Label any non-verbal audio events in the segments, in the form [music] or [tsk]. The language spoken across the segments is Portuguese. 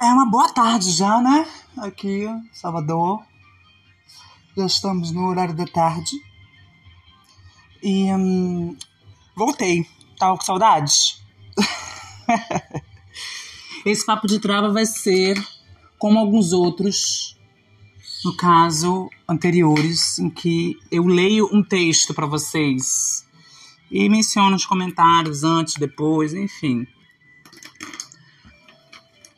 É uma boa tarde já, né? Aqui, Salvador. Já estamos no horário da tarde. E hum, voltei. Tava com saudades? [laughs] Esse papo de trava vai ser como alguns outros, no caso anteriores, em que eu leio um texto para vocês e menciono nos comentários antes, depois, enfim.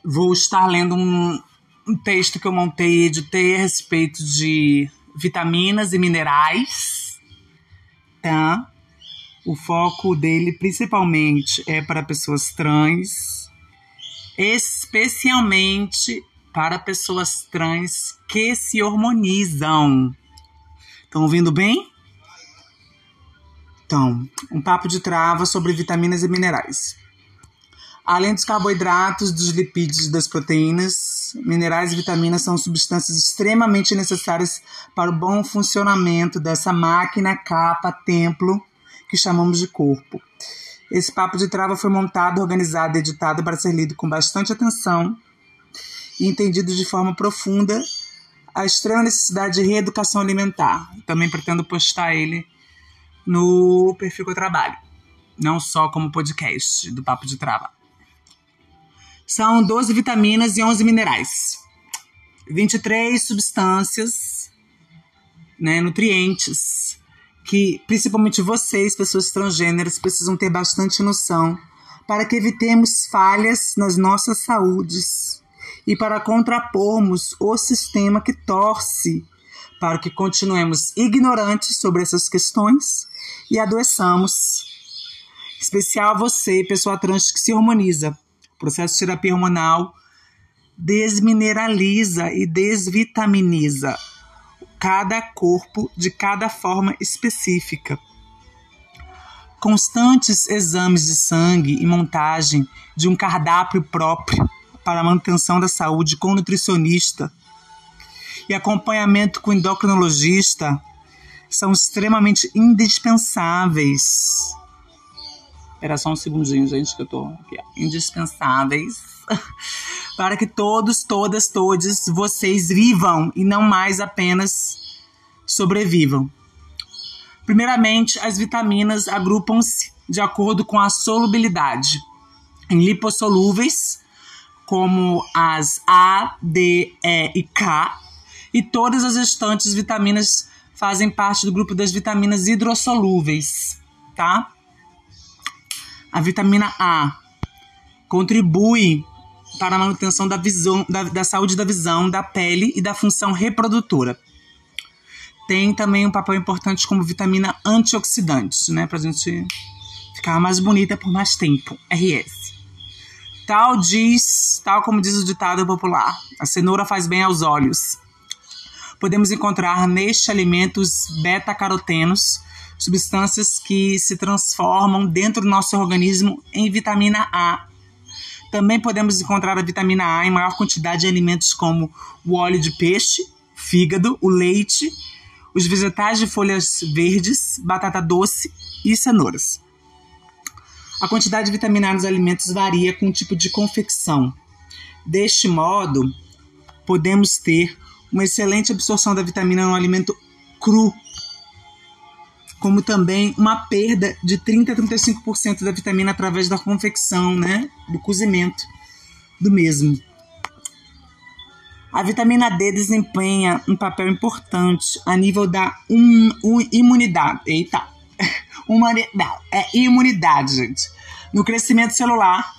Vou estar lendo um, um texto que eu montei e editei a respeito de vitaminas e minerais, tá? O foco dele principalmente é para pessoas trans, especialmente para pessoas trans que se hormonizam. Estão ouvindo bem? Então, um papo de trava sobre vitaminas e minerais. Além dos carboidratos, dos lipídios e das proteínas, minerais e vitaminas são substâncias extremamente necessárias para o bom funcionamento dessa máquina, capa, templo que chamamos de corpo. Esse papo de trava foi montado, organizado e editado para ser lido com bastante atenção e entendido de forma profunda a extrema necessidade de reeducação alimentar. Também pretendo postar ele no perfil que eu trabalho, não só como podcast do Papo de Trava. São 12 vitaminas e 11 minerais, 23 substâncias, né, nutrientes, que principalmente vocês, pessoas transgêneras, precisam ter bastante noção para que evitemos falhas nas nossas saúdes e para contrapormos o sistema que torce para que continuemos ignorantes sobre essas questões e adoeçamos. Especial você, pessoa trans que se hormoniza. Processo de terapia hormonal desmineraliza e desvitaminiza cada corpo de cada forma específica. Constantes exames de sangue e montagem de um cardápio próprio para a manutenção da saúde com nutricionista e acompanhamento com endocrinologista são extremamente indispensáveis. Era só um segundinho, gente, que eu tô aqui. Indispensáveis [laughs] para que todos, todas, todos vocês vivam e não mais apenas sobrevivam. Primeiramente, as vitaminas agrupam-se de acordo com a solubilidade em lipossolúveis, como as A, D, E e K, e todas as restantes vitaminas fazem parte do grupo das vitaminas hidrossolúveis, tá? A vitamina A contribui para a manutenção da visão, da, da saúde da visão, da pele e da função reprodutora. Tem também um papel importante como vitamina antioxidante, né? Pra gente ficar mais bonita por mais tempo. RS. Tal diz, tal como diz o ditado popular, a cenoura faz bem aos olhos. Podemos encontrar neste alimento os beta-carotenos, substâncias que se transformam dentro do nosso organismo em vitamina A também podemos encontrar a vitamina A em maior quantidade em alimentos como o óleo de peixe, fígado, o leite, os vegetais de folhas verdes, batata doce e cenouras. A quantidade de vitamina A nos alimentos varia com o tipo de confecção. Deste modo, podemos ter uma excelente absorção da vitamina no alimento cru, como também uma perda de 30 a 35% da vitamina através da confecção, né, do cozimento do mesmo. A vitamina D desempenha um papel importante a nível da um, um, imunidade. Eita! [laughs] Humanidade, é imunidade, gente. No crescimento celular,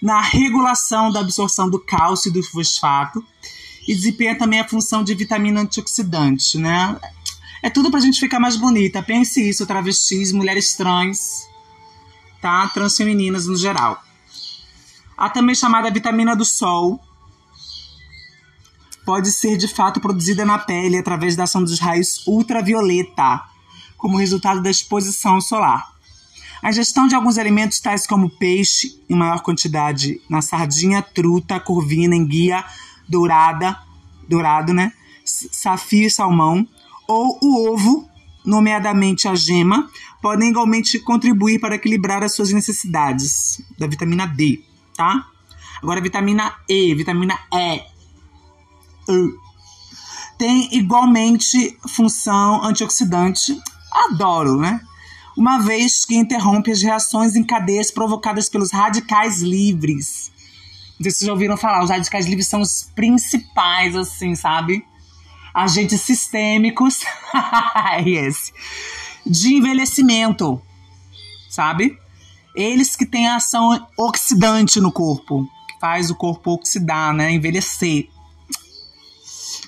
na regulação da absorção do cálcio e do fosfato, e desempenha também a função de vitamina antioxidante, né? É tudo pra gente ficar mais bonita. Pense isso, travestis, mulheres trans, tá? Transfemininas no geral. Há também chamada vitamina do sol. Pode ser de fato produzida na pele através da ação dos raios ultravioleta, como resultado da exposição solar. A ingestão de alguns alimentos tais como peixe, em maior quantidade na sardinha, truta, corvina, enguia, dourada, dourado, né? Safio e salmão, ou o ovo, nomeadamente a gema, podem igualmente contribuir para equilibrar as suas necessidades da vitamina D, tá? Agora, vitamina E, vitamina E. Tem igualmente função antioxidante. Adoro, né? Uma vez que interrompe as reações em cadeias provocadas pelos radicais livres. Não sei se vocês já ouviram falar, os radicais livres são os principais, assim, sabe? Agentes sistêmicos. [laughs] yes. De envelhecimento, sabe? Eles que têm ação oxidante no corpo, que faz o corpo oxidar, né? Envelhecer.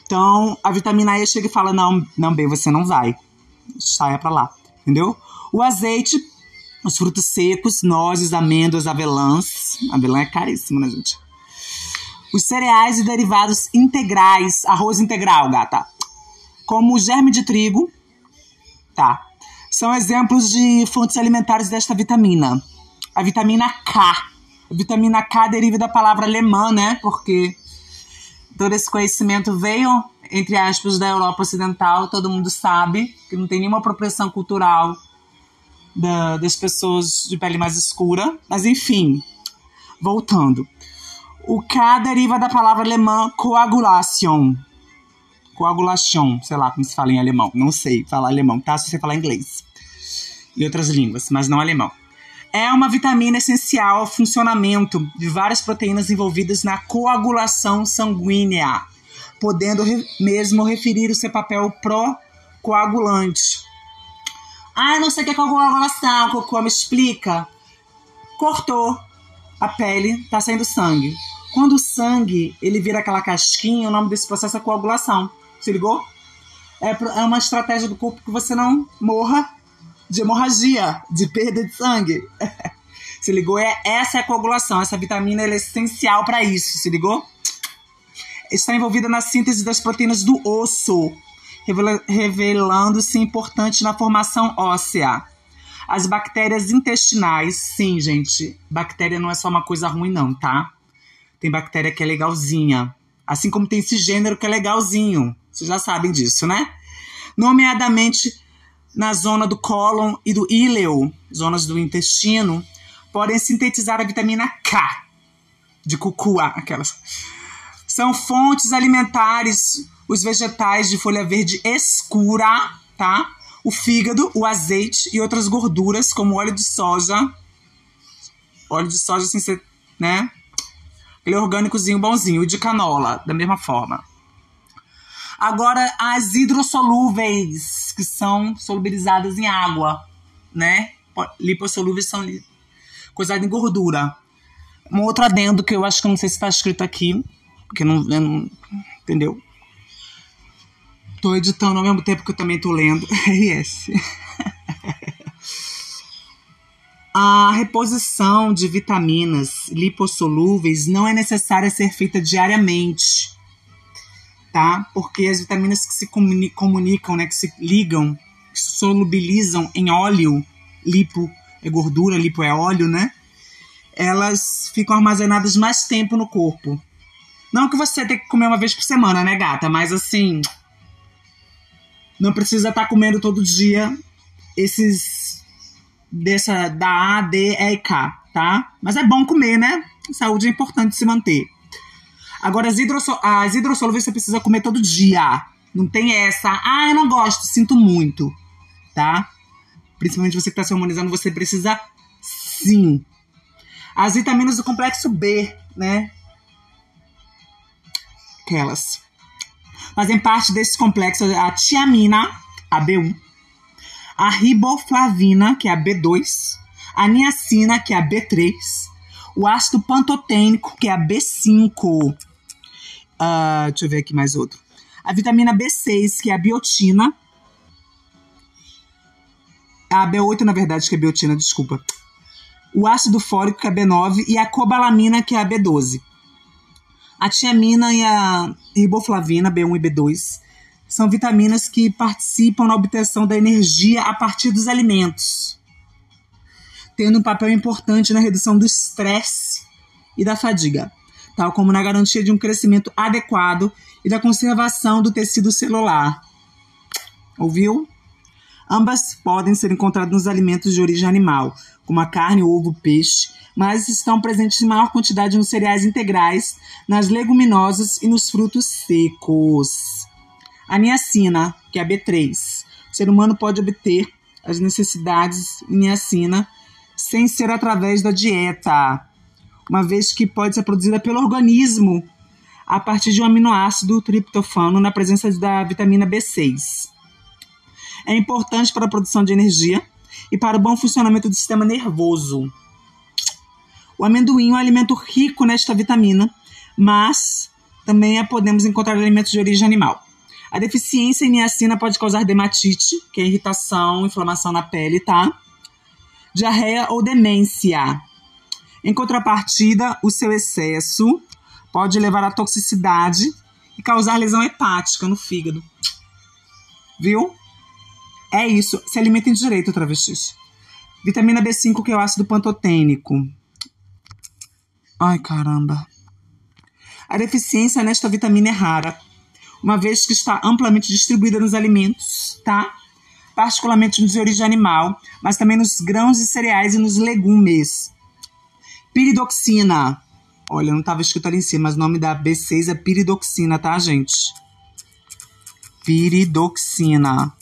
Então, a vitamina E chega e fala: não, não, B, você não vai. Saia pra lá. Entendeu? O azeite, os frutos secos, nozes, amêndoas, avelãs. Avelã é caríssimo, né, gente? Os cereais e derivados integrais, arroz integral, gata. Como o germe de trigo, tá? São exemplos de fontes alimentares desta vitamina. A vitamina K. A vitamina K deriva da palavra alemã, né? Porque todo esse conhecimento veio, entre aspas, da Europa Ocidental, todo mundo sabe que não tem nenhuma apropriação cultural da, das pessoas de pele mais escura. Mas enfim, voltando. O K deriva da palavra alemã coagulation. Coagulation, sei lá como se fala em alemão. Não sei falar alemão, tá? Se você falar inglês. E outras línguas, mas não alemão é uma vitamina essencial ao funcionamento de várias proteínas envolvidas na coagulação sanguínea, podendo re mesmo referir o seu papel pró-coagulante. Ah, não sei o que é coagulação, Cocô, me explica. Cortou a pele, tá saindo sangue. Quando o sangue ele vira aquela casquinha, o nome desse processo é coagulação. Se ligou? É, é uma estratégia do corpo que você não morra de hemorragia, de perda de sangue. [laughs] se ligou? É, essa é a coagulação. Essa vitamina é essencial para isso. Se ligou? Está envolvida na síntese das proteínas do osso, revelando-se importante na formação óssea. As bactérias intestinais, sim, gente. Bactéria não é só uma coisa ruim, não, tá? Tem bactéria que é legalzinha. Assim como tem esse gênero que é legalzinho. Vocês já sabem disso, né? Nomeadamente na zona do cólon e do íleo, zonas do intestino, podem sintetizar a vitamina K, de cucua, aquelas. São fontes alimentares os vegetais de folha verde escura, tá? O fígado, o azeite e outras gorduras, como óleo de soja. Óleo de soja sem ser, né? Aquele orgânicozinho bonzinho. E de canola, da mesma forma. Agora, as hidrossolúveis, que são solubilizadas em água, né? Lipossolúveis são coisadas em gordura. Um outro adendo que eu acho que não sei se está escrito aqui, porque não, não. Entendeu? Tô editando ao mesmo tempo que eu também tô lendo. [laughs] RS. A reposição de vitaminas lipossolúveis não é necessária ser feita diariamente tá? Porque as vitaminas que se comunicam, né, que se ligam, que se solubilizam em óleo, lipo é gordura, lipo é óleo, né? Elas ficam armazenadas mais tempo no corpo. Não que você tenha que comer uma vez por semana, né, gata? Mas assim, não precisa estar tá comendo todo dia esses dessa da A, D, E e K, tá? Mas é bom comer, né? Saúde é importante se manter. Agora, as, hidrossol as hidrossolúveis você precisa comer todo dia. Não tem essa, ah, eu não gosto, sinto muito, tá? Principalmente você que está se harmonizando, você precisa sim. As vitaminas do complexo B, né? Aquelas. Fazem parte desse complexo a tiamina, a B1, a riboflavina, que é a B2, a niacina, que é a B3, o ácido pantotênico, que é a B5, Uh, deixa eu ver aqui mais outro. A vitamina B6, que é a biotina. A B8, na verdade, que é biotina, desculpa. O ácido fólico, que é a B9. E a cobalamina, que é a B12. A tiamina e a riboflavina, B1 e B2, são vitaminas que participam na obtenção da energia a partir dos alimentos, tendo um papel importante na redução do estresse e da fadiga tal como na garantia de um crescimento adequado e da conservação do tecido celular. Ouviu? Ambas podem ser encontradas nos alimentos de origem animal, como a carne, ovo, peixe, mas estão presentes em maior quantidade nos cereais integrais, nas leguminosas e nos frutos secos. A niacina, que é a B3. O ser humano pode obter as necessidades de niacina sem ser através da dieta, uma vez que pode ser produzida pelo organismo a partir de um aminoácido triptofano na presença da vitamina B6. É importante para a produção de energia e para o bom funcionamento do sistema nervoso. O amendoim é um alimento rico nesta vitamina, mas também podemos encontrar alimentos de origem animal. A deficiência em niacina pode causar dermatite, que é irritação, inflamação na pele, tá? Diarreia ou demência. Em contrapartida, o seu excesso pode levar à toxicidade e causar lesão hepática no fígado. Viu? É isso. Se alimentem direito, travestis. Vitamina B5, que é o ácido pantotênico. Ai, caramba. A deficiência nesta vitamina é rara, uma vez que está amplamente distribuída nos alimentos, tá? Particularmente nos de origem animal, mas também nos grãos e cereais e nos legumes. Piridoxina. Olha, não estava escrito ali em cima, mas o nome da B6 é piridoxina, tá, gente? Piridoxina.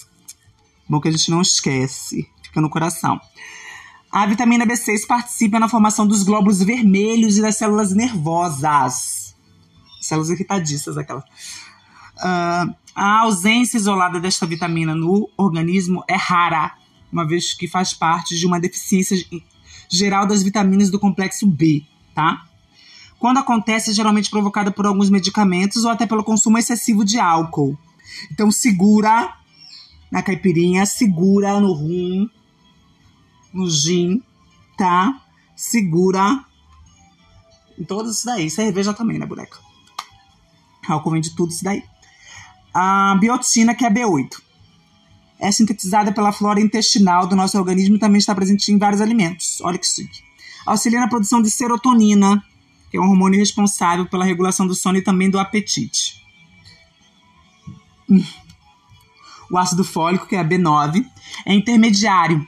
Bom que a gente não esquece, fica no coração. A vitamina B6 participa na formação dos glóbulos vermelhos e das células nervosas. Células irritadiças, aquelas. Uh, a ausência isolada desta vitamina no organismo é rara, uma vez que faz parte de uma deficiência geral das vitaminas do complexo B, tá? Quando acontece, é geralmente provocada por alguns medicamentos ou até pelo consumo excessivo de álcool. Então, segura na caipirinha, segura no rum, no gin, tá? Segura em todos isso daí. Cerveja também, né, boneca? Álcool vem de tudo isso daí. A biotina, que é a B8. É sintetizada pela flora intestinal do nosso organismo e também está presente em vários alimentos. Olha que chique. Auxilia na produção de serotonina, que é um hormônio responsável pela regulação do sono e também do apetite. O ácido fólico, que é a B9, é intermediário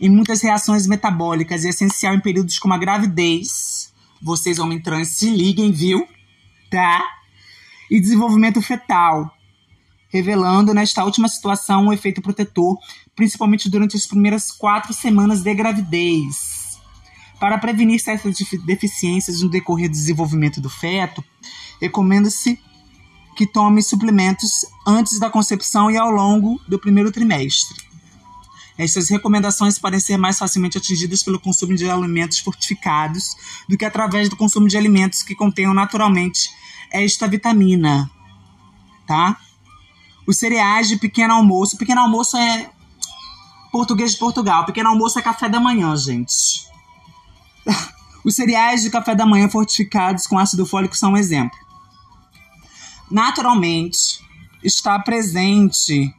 em muitas reações metabólicas e essencial em períodos como a gravidez. Vocês, homens trans, se liguem, viu? Tá? E desenvolvimento fetal, revelando nesta última situação um efeito protetor, principalmente durante as primeiras quatro semanas de gravidez. Para prevenir certas deficiências no decorrer do desenvolvimento do feto, recomenda-se que tome suplementos antes da concepção e ao longo do primeiro trimestre. Essas recomendações podem ser mais facilmente atingidas pelo consumo de alimentos fortificados do que através do consumo de alimentos que contenham naturalmente esta vitamina, tá? Os cereais de pequeno almoço. Pequeno almoço é português de Portugal. Pequeno almoço é café da manhã, gente. [laughs] Os cereais de café da manhã fortificados com ácido fólico são um exemplo naturalmente está presente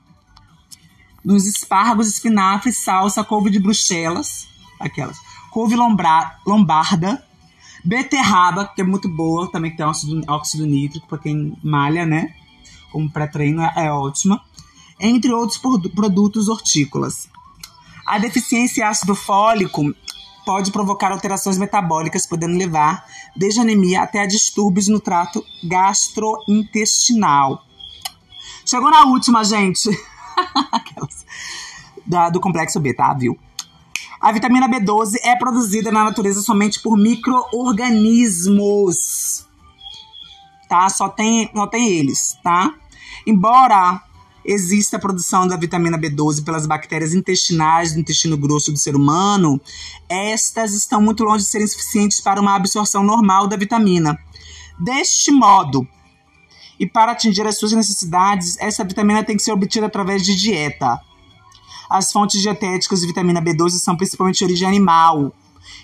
nos espargos, espinafre, salsa, couve de bruxelas, aquelas, couve lombarda, beterraba, que é muito boa, também tem óxido, óxido nítrico para quem malha, né? Como pré-treino é, é ótima, entre outros produtos hortícolas. A deficiência em ácido fólico pode provocar alterações metabólicas, podendo levar desde anemia até a distúrbios no trato gastrointestinal. Chegou na última, gente. [laughs] da, do complexo B, tá? Viu? A vitamina B12 é produzida na natureza somente por micro-organismos. Tá? Só tem, só tem eles, tá? Embora existe a produção da vitamina B12 pelas bactérias intestinais do intestino grosso do ser humano, estas estão muito longe de serem suficientes para uma absorção normal da vitamina. Deste modo, e para atingir as suas necessidades, essa vitamina tem que ser obtida através de dieta. As fontes dietéticas de vitamina B12 são principalmente de origem animal,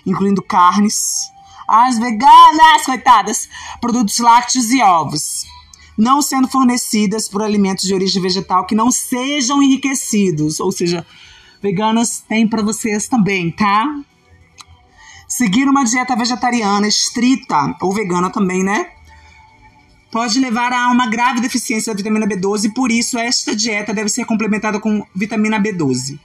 incluindo carnes, as veganas, coitadas, produtos lácteos e ovos não sendo fornecidas por alimentos de origem vegetal que não sejam enriquecidos, ou seja, veganas tem para vocês também, tá? Seguir uma dieta vegetariana estrita ou vegana também, né? pode levar a uma grave deficiência da vitamina B12 e por isso esta dieta deve ser complementada com vitamina B12.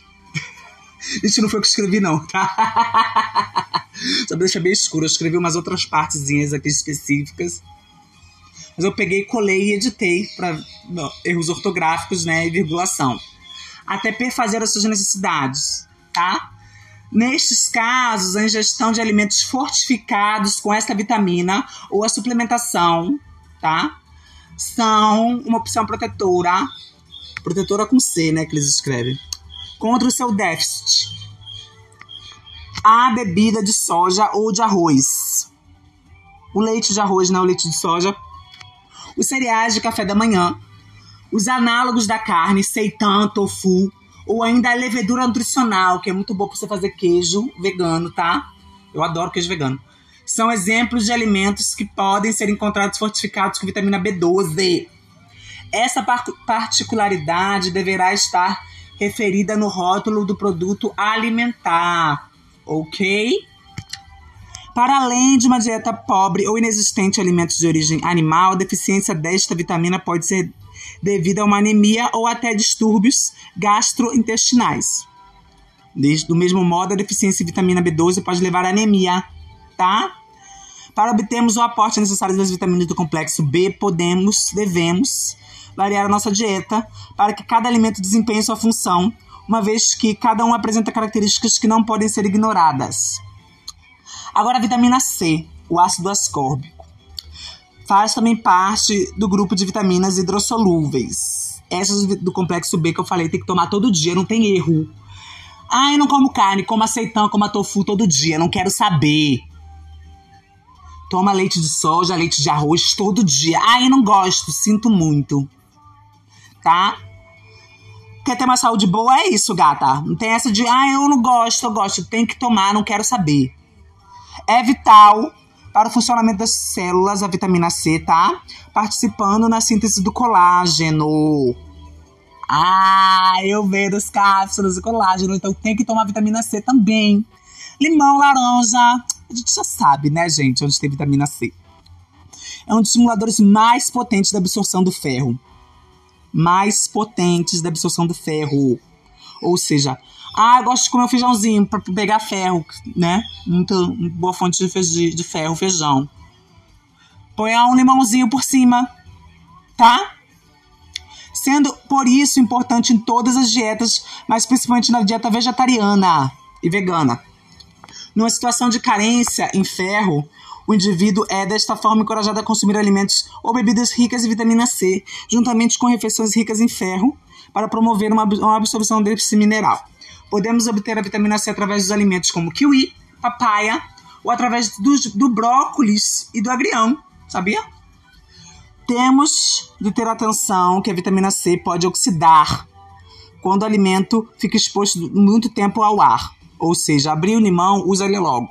[laughs] Isso não foi o que escrevi, não, tá? [laughs] Só deixa bem escuro. Eu escrevi umas outras partezinhas aqui específicas. Mas eu peguei, colei e editei para erros ortográficos, né, e virgulação. Até perfazer as suas necessidades, tá? Nestes casos, a ingestão de alimentos fortificados com esta vitamina ou a suplementação, tá? São uma opção protetora, protetora com C, né, que eles escrevem, contra o seu déficit. A bebida de soja ou de arroz. O leite de arroz, não é o leite de soja. Os cereais de café da manhã. Os análogos da carne, seitan, tofu, ou ainda a levedura nutricional, que é muito boa para você fazer queijo vegano, tá? Eu adoro queijo vegano. São exemplos de alimentos que podem ser encontrados fortificados com vitamina B12. Essa particularidade deverá estar referida no rótulo do produto alimentar, ok? Para além de uma dieta pobre ou inexistente em alimentos de origem animal, a deficiência desta vitamina pode ser devido a uma anemia ou até distúrbios gastrointestinais. Do mesmo modo, a deficiência de vitamina B12 pode levar à anemia, tá? Para obtermos o aporte necessário das vitaminas do complexo B, podemos, devemos variar a nossa dieta para que cada alimento desempenhe sua função, uma vez que cada um apresenta características que não podem ser ignoradas. Agora, a vitamina C, o ácido ascórbico faz também parte do grupo de vitaminas hidrossolúveis. Essas do complexo B que eu falei, tem que tomar todo dia, não tem erro. Ah, eu não como carne, como aceitão, como tofu todo dia, não quero saber. Toma leite de soja, leite de arroz todo dia. Ah, eu não gosto, sinto muito. Tá? Quer ter uma saúde boa? É isso, gata. Não tem essa de, ah, eu não gosto, eu gosto. Tem que tomar, não quero saber. É vital para o funcionamento das células, a vitamina C, tá? Participando na síntese do colágeno. Ah, eu vejo as cápsulas de colágeno, então tem que tomar vitamina C também. Limão, laranja, a gente já sabe, né, gente, onde tem vitamina C. É um dos estimuladores mais potentes da absorção do ferro. Mais potentes da absorção do ferro. Ou seja, ah, eu gosto de comer um feijãozinho para pegar ferro, né? Muito boa fonte de, de ferro, feijão. Põe um limãozinho por cima, tá? Sendo por isso importante em todas as dietas, mas principalmente na dieta vegetariana e vegana. Numa situação de carência em ferro, o indivíduo é desta forma encorajado a consumir alimentos ou bebidas ricas em vitamina C, juntamente com refeições ricas em ferro, para promover uma, uma absorção desse mineral. Podemos obter a vitamina C através dos alimentos como kiwi, papaya ou através do, do brócolis e do agrião, sabia? Temos de ter atenção que a vitamina C pode oxidar quando o alimento fica exposto muito tempo ao ar. Ou seja, abrir o limão, usa ele logo.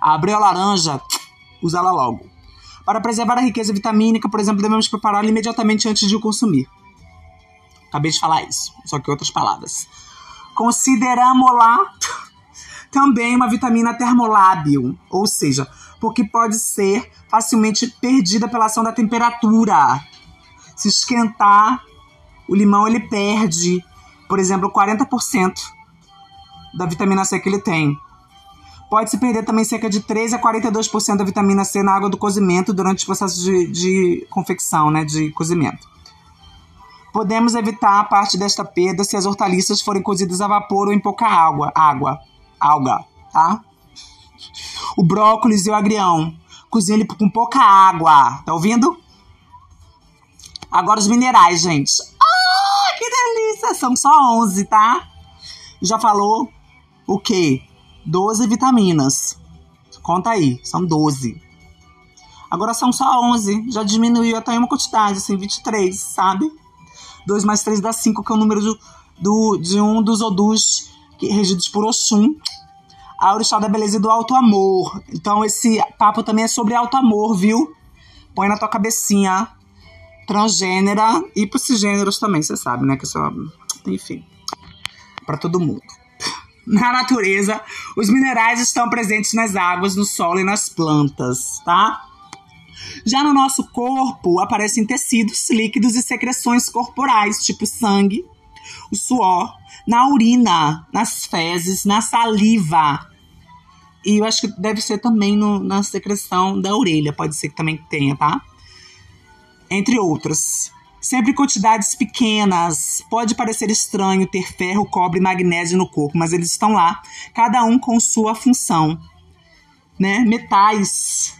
Abrir a laranja, [tsk] usa ela logo. Para preservar a riqueza vitamínica, por exemplo, devemos prepará-la imediatamente antes de o consumir. Acabei de falar isso, só que outras palavras. Consideramos lá também uma vitamina termolábil, ou seja, porque pode ser facilmente perdida pela ação da temperatura. Se esquentar, o limão ele perde, por exemplo, 40% da vitamina C que ele tem. Pode-se perder também cerca de 3 a 42% da vitamina C na água do cozimento durante o processo de, de confecção, né, de cozimento. Podemos evitar parte desta perda se as hortaliças forem cozidas a vapor ou em pouca água, água, alga, tá? O brócolis e o agrião, cozinha ele com pouca água, tá ouvindo? Agora os minerais, gente. Ah, que delícia! São só 11, tá? Já falou o quê? 12 vitaminas. Conta aí, são 12. Agora são só 11, já diminuiu até uma quantidade, assim, 23, sabe? 2 mais 3 dá 5, que é o número do, do, de um dos Odus regidos por Oxum, a orixá da beleza e do alto amor. Então esse papo também é sobre alto amor, viu? Põe na tua cabecinha transgênera e pros cisgêneros também, você sabe, né? Que só, enfim, para todo mundo. [laughs] Na natureza, os minerais estão presentes nas águas, no solo e nas plantas, tá? Já no nosso corpo aparecem tecidos, líquidos e secreções corporais, tipo sangue, o suor, na urina, nas fezes, na saliva. E eu acho que deve ser também no, na secreção da orelha, pode ser que também tenha, tá? Entre outras. Sempre quantidades pequenas. Pode parecer estranho ter ferro, cobre e magnésio no corpo, mas eles estão lá, cada um com sua função. Né? Metais.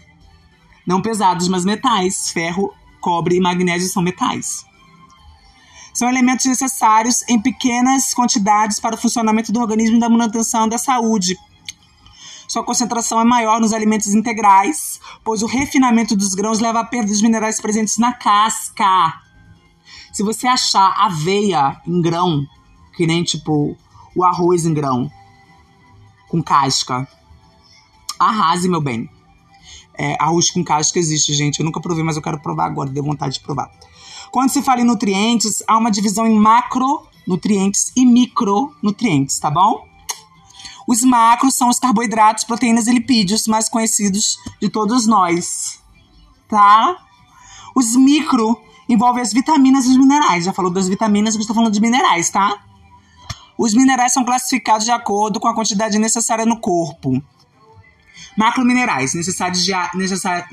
Não pesados, mas metais. Ferro, cobre e magnésio são metais. São elementos necessários em pequenas quantidades para o funcionamento do organismo e da manutenção da saúde. Sua concentração é maior nos alimentos integrais, pois o refinamento dos grãos leva à perda dos minerais presentes na casca. Se você achar aveia em grão, que nem tipo o arroz em grão, com casca, arrase, meu bem. É, arroz com casca existe, gente. Eu nunca provei, mas eu quero provar agora, deu vontade de provar. Quando se fala em nutrientes, há uma divisão em macronutrientes e micronutrientes, tá bom? Os macros são os carboidratos, proteínas e lipídios mais conhecidos de todos nós, tá? Os micro envolvem as vitaminas e os minerais. Já falou das vitaminas, eu estou falando de minerais, tá? Os minerais são classificados de acordo com a quantidade necessária no corpo. Macrominerais, necessidade de necessário,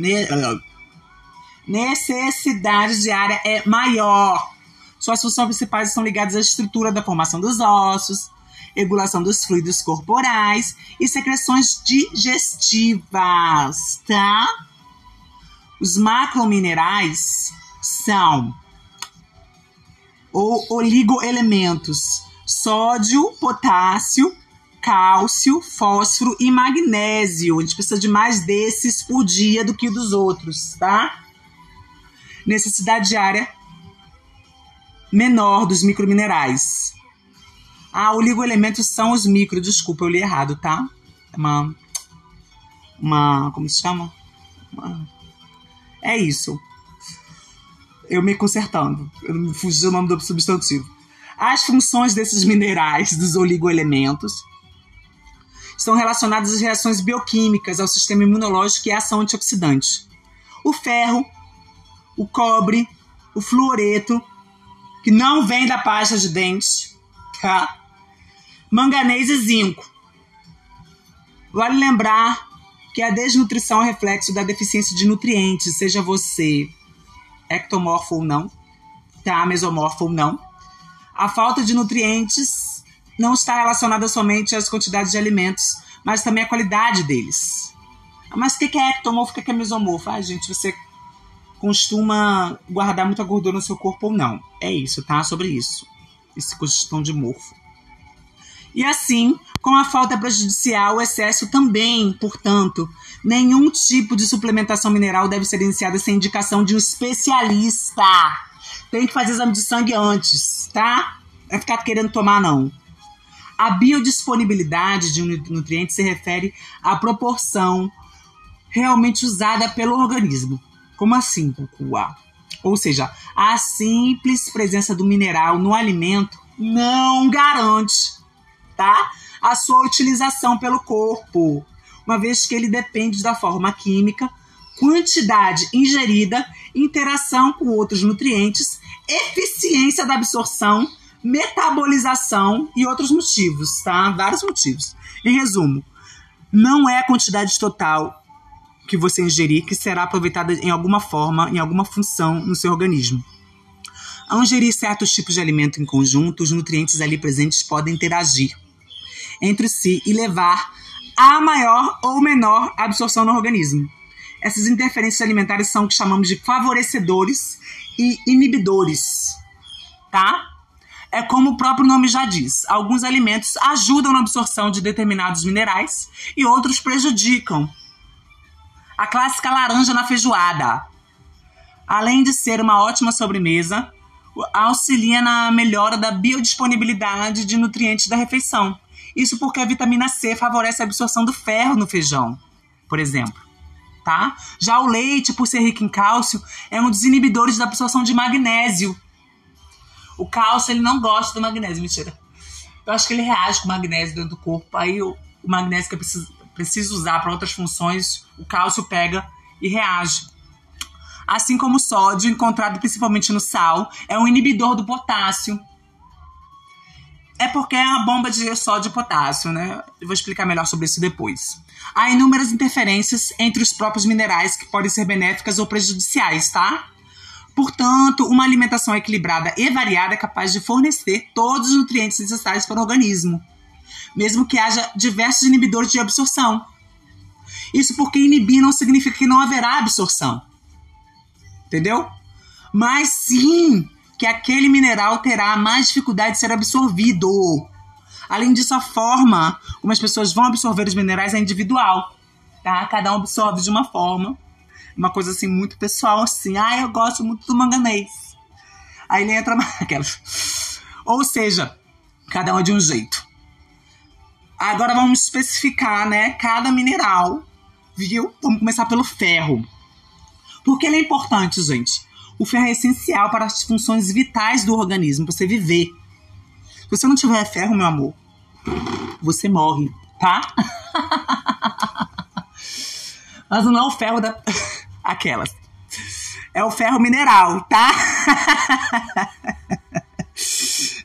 necessidade diária é maior. Suas funções principais são ligadas à estrutura da formação dos ossos, regulação dos fluidos corporais e secreções digestivas, tá? Os macrominerais são ou oligoelementos: sódio, potássio, cálcio, fósforo e magnésio. A gente precisa de mais desses por dia do que dos outros, tá? Necessidade diária menor dos microminerais. Ah, oligoelementos são os micro, desculpa, eu li errado, tá? É uma. Uma. Como se chama? Uma, é isso. Eu me consertando. Eu me fugi o nome do substantivo. As funções desses minerais, dos oligoelementos, estão relacionadas às reações bioquímicas, ao sistema imunológico e à ação antioxidante. O ferro, o cobre, o fluoreto, que não vem da pasta de dente, tá? Manganês e zinco. Vale lembrar que a desnutrição é reflexo da deficiência de nutrientes, seja você ectomorfo ou não, tá? Mesomorfo ou não. A falta de nutrientes não está relacionada somente às quantidades de alimentos, mas também à qualidade deles. Mas o que é ectomorfo o que é mesomorfo? Ah, gente, você costuma guardar muita gordura no seu corpo ou não. É isso, tá? Sobre isso. Esse questão de morfo. E assim, com a falta prejudicial, o excesso também, portanto, nenhum tipo de suplementação mineral deve ser iniciada sem indicação de um especialista. Tem que fazer exame de sangue antes, tá? Não é ficar querendo tomar, não. A biodisponibilidade de um nutriente se refere à proporção realmente usada pelo organismo. Como assim, Cucuá? Ou seja, a simples presença do mineral no alimento não garante tá? a sua utilização pelo corpo, uma vez que ele depende da forma química, quantidade ingerida, interação com outros nutrientes, eficiência da absorção, metabolização e outros motivos, tá? Vários motivos. Em resumo, não é a quantidade total que você ingerir que será aproveitada em alguma forma, em alguma função no seu organismo. Ao ingerir certos tipos de alimento em conjunto, os nutrientes ali presentes podem interagir entre si e levar a maior ou menor absorção no organismo. Essas interferências alimentares são o que chamamos de favorecedores e inibidores, tá? É como o próprio nome já diz, alguns alimentos ajudam na absorção de determinados minerais e outros prejudicam. A clássica laranja na feijoada. Além de ser uma ótima sobremesa, auxilia na melhora da biodisponibilidade de nutrientes da refeição isso porque a vitamina C favorece a absorção do ferro no feijão, por exemplo. Tá? Já o leite, por ser rico em cálcio, é um dos inibidores da absorção de magnésio. O cálcio ele não gosta do magnésio, mentira. Eu acho que ele reage com o magnésio dentro do corpo. Aí o, o magnésio que eu preciso, preciso usar para outras funções, o cálcio pega e reage. assim como o sódio, encontrado principalmente no sal, é um inibidor do potássio. É porque é a bomba de sódio e potássio, né? Eu vou explicar melhor sobre isso depois. Há inúmeras interferências entre os próprios minerais que podem ser benéficas ou prejudiciais, tá? Portanto, uma alimentação equilibrada e variada é capaz de fornecer todos os nutrientes necessários para o organismo, mesmo que haja diversos inibidores de absorção. Isso porque inibir não significa que não haverá absorção. Entendeu? Mas sim que aquele mineral terá mais dificuldade de ser absorvido. Além disso, a forma como as pessoas vão absorver os minerais é individual, tá? Cada um absorve de uma forma. Uma coisa assim muito pessoal, assim. Ah, eu gosto muito do manganês. Aí ele entra [laughs] aquelas. Ou seja, cada um é de um jeito. Agora vamos especificar, né, cada mineral, viu? Vamos começar pelo ferro. Por que ele é importante, gente? O ferro é essencial para as funções vitais do organismo, para você viver. Se você não tiver ferro, meu amor, você morre, tá? [laughs] Mas não é o ferro da. [laughs] Aquelas. É o ferro mineral, tá? [laughs]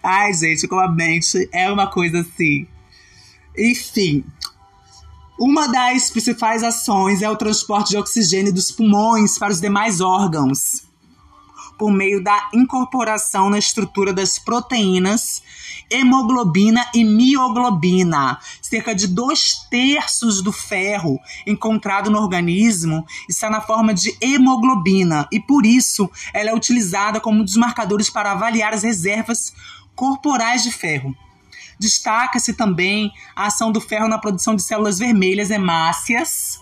Ai, gente, como a mente é uma coisa assim. Enfim. Uma das principais ações é o transporte de oxigênio dos pulmões para os demais órgãos por meio da incorporação na estrutura das proteínas hemoglobina e mioglobina. Cerca de dois terços do ferro encontrado no organismo está na forma de hemoglobina e, por isso, ela é utilizada como um dos marcadores para avaliar as reservas corporais de ferro. Destaca-se também a ação do ferro na produção de células vermelhas hemácias,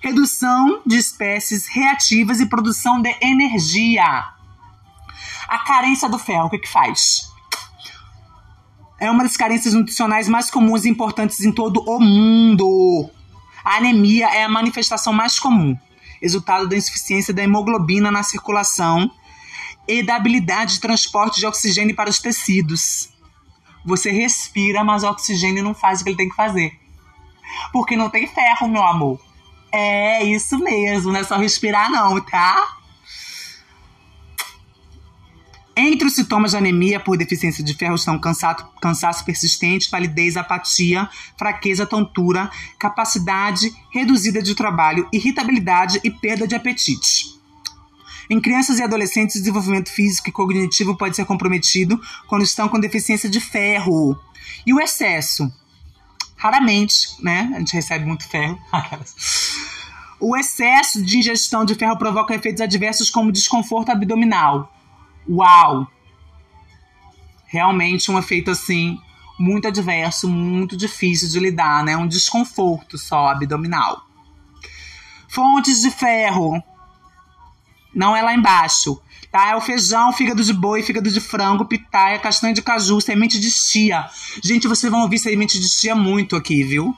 redução de espécies reativas e produção de energia. A carência do ferro, o que, que faz? É uma das carências nutricionais mais comuns e importantes em todo o mundo. A anemia é a manifestação mais comum, resultado da insuficiência da hemoglobina na circulação e da habilidade de transporte de oxigênio para os tecidos. Você respira, mas o oxigênio não faz o que ele tem que fazer. Porque não tem ferro, meu amor. É isso mesmo, não é só respirar, não, tá? Entre os sintomas de anemia por deficiência de ferro estão cansaço, cansaço persistente, palidez, apatia, fraqueza, tontura, capacidade reduzida de trabalho, irritabilidade e perda de apetite. Em crianças e adolescentes, o desenvolvimento físico e cognitivo pode ser comprometido quando estão com deficiência de ferro. E o excesso? Raramente, né? A gente recebe muito ferro. [laughs] o excesso de ingestão de ferro provoca efeitos adversos como desconforto abdominal, uau! Realmente um efeito assim muito adverso, muito difícil de lidar, né? Um desconforto só abdominal. Fontes de ferro. Não é lá embaixo. Tá? É o feijão, fígado de boi, fígado de frango, pitaia, castanha de caju, semente de chia. Gente, vocês vão ouvir semente de chia muito aqui, viu?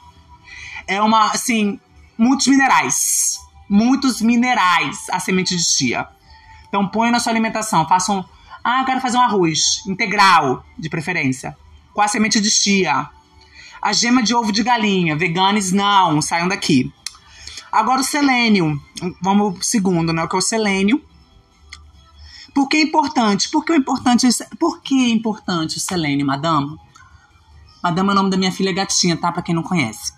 É uma, assim, muitos minerais. Muitos minerais a semente de chia. Então põe na sua alimentação, façam. Ah, eu quero fazer um arroz integral, de preferência, com a semente de chia. A gema de ovo de galinha, veganes não, saiam daqui. Agora o selênio, vamos pro segundo, né? O que é o selênio. Por que é importante? Por que é importante, por que é importante o selênio, madama? Madama é o nome da minha filha gatinha, tá? Pra quem não conhece.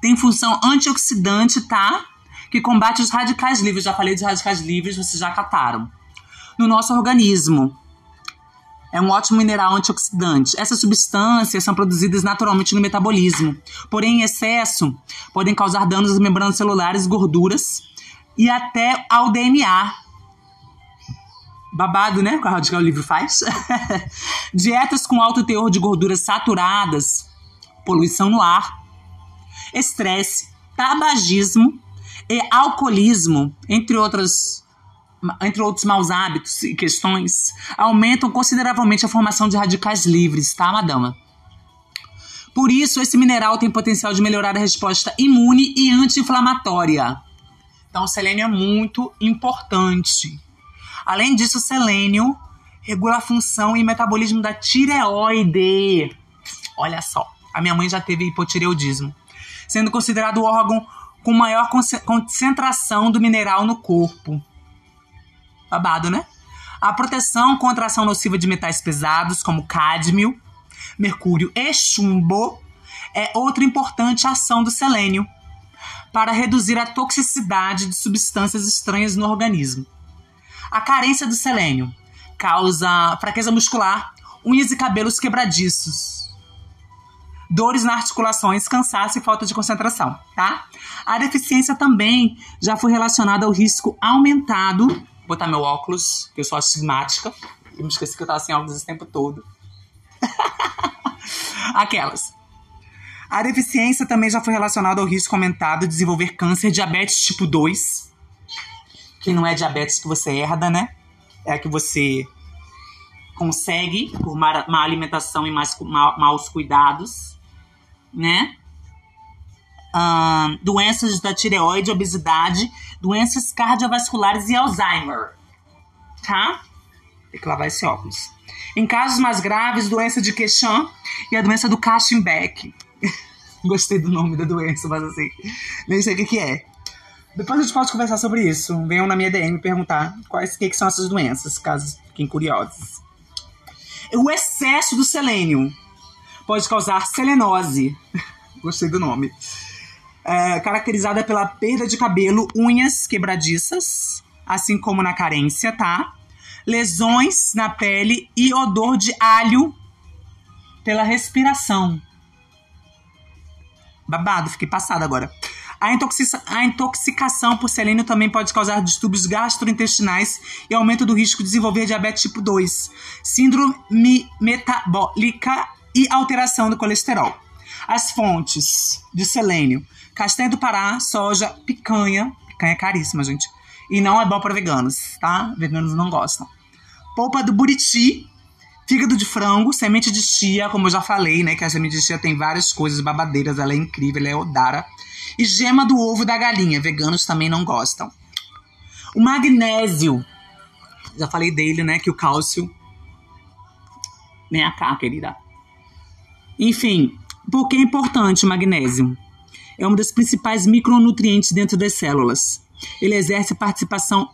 Tem função antioxidante, tá? Que combate os radicais livres. Já falei dos radicais livres, vocês já cataram. No nosso organismo. É um ótimo mineral antioxidante. Essas substâncias são produzidas naturalmente no metabolismo. Porém, em excesso, podem causar danos às membranas celulares, gorduras e até ao DNA. Babado, né? Que o radical livre faz. [laughs] Dietas com alto teor de gorduras saturadas, poluição no ar, estresse, tabagismo e alcoolismo, entre outras entre outros maus hábitos e questões, aumentam consideravelmente a formação de radicais livres, tá, madama? Por isso, esse mineral tem potencial de melhorar a resposta imune e anti-inflamatória. Então, o selênio é muito importante. Além disso, o selênio regula a função e metabolismo da tireoide. Olha só, a minha mãe já teve hipotireoidismo, sendo considerado o órgão com maior concentração do mineral no corpo. Babado, né? A proteção contra a ação nociva de metais pesados, como cádmio, mercúrio e chumbo, é outra importante ação do selênio para reduzir a toxicidade de substâncias estranhas no organismo. A carência do selênio causa fraqueza muscular, unhas e cabelos quebradiços, dores nas articulações, cansaço e falta de concentração, tá? A deficiência também já foi relacionada ao risco aumentado. Vou botar meu óculos, que eu sou astigmática. Eu me esqueci que eu tava sem óculos esse tempo todo. [laughs] Aquelas. A deficiência também já foi relacionada ao risco aumentado de desenvolver câncer, diabetes tipo 2, que não é diabetes que você herda, né? É a que você consegue por má, alimentação e mais, maus cuidados né? doenças da tireoide, obesidade, doenças cardiovasculares e Alzheimer. Tá? Tem que lavar esse óculos. Em casos mais graves, doença de Quechan e a doença do Cashback. [laughs] Gostei do nome da doença, mas assim, nem sei o que, que é. Depois a gente pode conversar sobre isso. Venham na minha DM perguntar quais que, que são essas doenças, caso fiquem curiosos. O excesso do selênio pode causar selenose. [laughs] Gostei do nome. É, caracterizada pela perda de cabelo, unhas quebradiças, assim como na carência, tá? Lesões na pele e odor de alho pela respiração. Babado, fiquei passada agora. A, intoxica a, intoxicação por selênio também pode causar distúrbios gastrointestinais e aumento do risco de desenvolver diabetes tipo 2, síndrome metabólica e alteração do colesterol. As fontes de selênio: castanha do Pará, soja, picanha. Picanha é caríssima, gente. E não é bom para veganos, tá? Veganos não gostam. Polpa do buriti, fígado de frango, semente de chia, como eu já falei, né? Que a semente de chia tem várias coisas babadeiras, ela é incrível, ela é odara. E gema do ovo da galinha, veganos também não gostam. O magnésio, já falei dele, né? Que o cálcio. Vem cá, querida. Enfim, por que é importante o magnésio? É um dos principais micronutrientes dentro das células. Ele exerce participação.